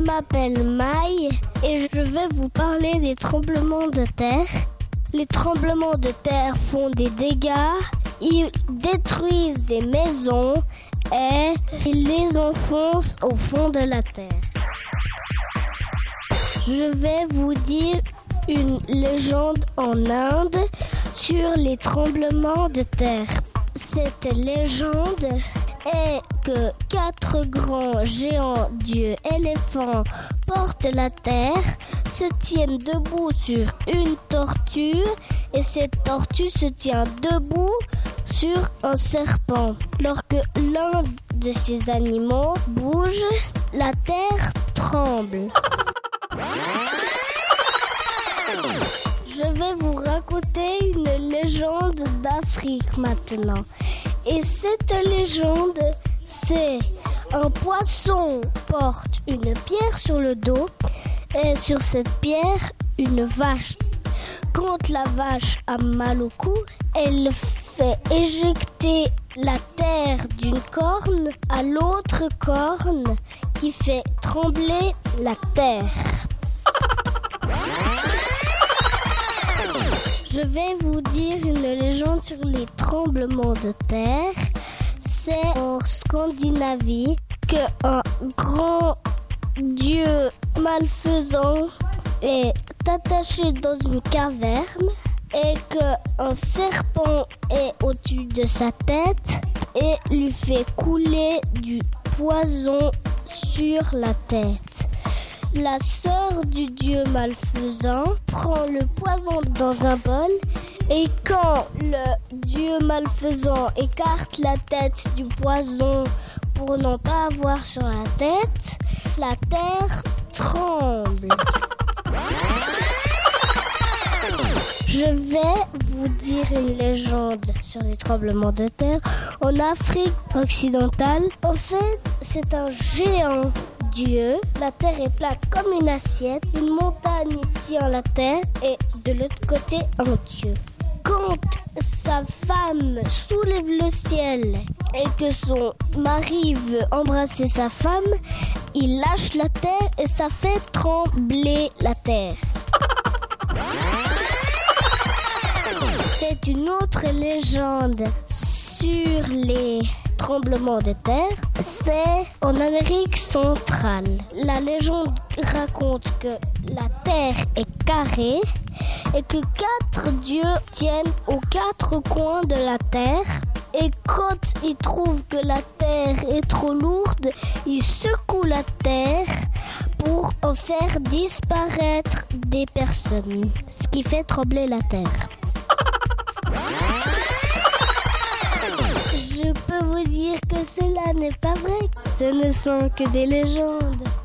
m'appelle Maï et je vais vous parler des tremblements de terre. Les tremblements de terre font des dégâts, ils détruisent des maisons et ils les enfoncent au fond de la terre. Je vais vous dire une légende en Inde sur les tremblements de terre. Cette légende est que quatre grands géants dieux éléphants portent la terre, se tiennent debout sur une tortue et cette tortue se tient debout sur un serpent. Lorsque l'un de ces animaux bouge, la terre tremble. Je vais vous raconter une légende d'Afrique maintenant. Et cette légende, c'est un poisson porte une pierre sur le dos et sur cette pierre, une vache. Quand la vache a mal au cou, elle fait éjecter la terre d'une corne à l'autre corne qui fait trembler la terre. Je vais vous dire une légende sur les tremblements de terre. En Scandinavie qu'un grand dieu malfaisant est attaché dans une caverne et qu'un serpent est au-dessus de sa tête et lui fait couler du poison sur la tête. La sœur du dieu malfaisant prend le poison dans un bol et quand le dieu malfaisant écarte la tête du poison pour n'en pas avoir sur la tête, la terre tremble. Je vais vous dire une légende sur les tremblements de terre. En Afrique occidentale, en fait, c'est un géant Dieu. La terre est plate comme une assiette. Une montagne tient la terre et de l'autre côté un Dieu. Quand sa femme soulève le ciel et que son mari veut embrasser sa femme, il lâche la terre et ça fait trembler la terre. C'est une autre légende sur les tremblements de terre, c'est en Amérique centrale. La légende raconte que la terre est carrée et que quatre dieux tiennent aux quatre coins de la terre. Et quand ils trouvent que la terre est trop lourde, ils secouent la terre pour en faire disparaître des personnes, ce qui fait trembler la terre. Peux vous dire que cela n'est pas vrai. Ce ne sont que des légendes.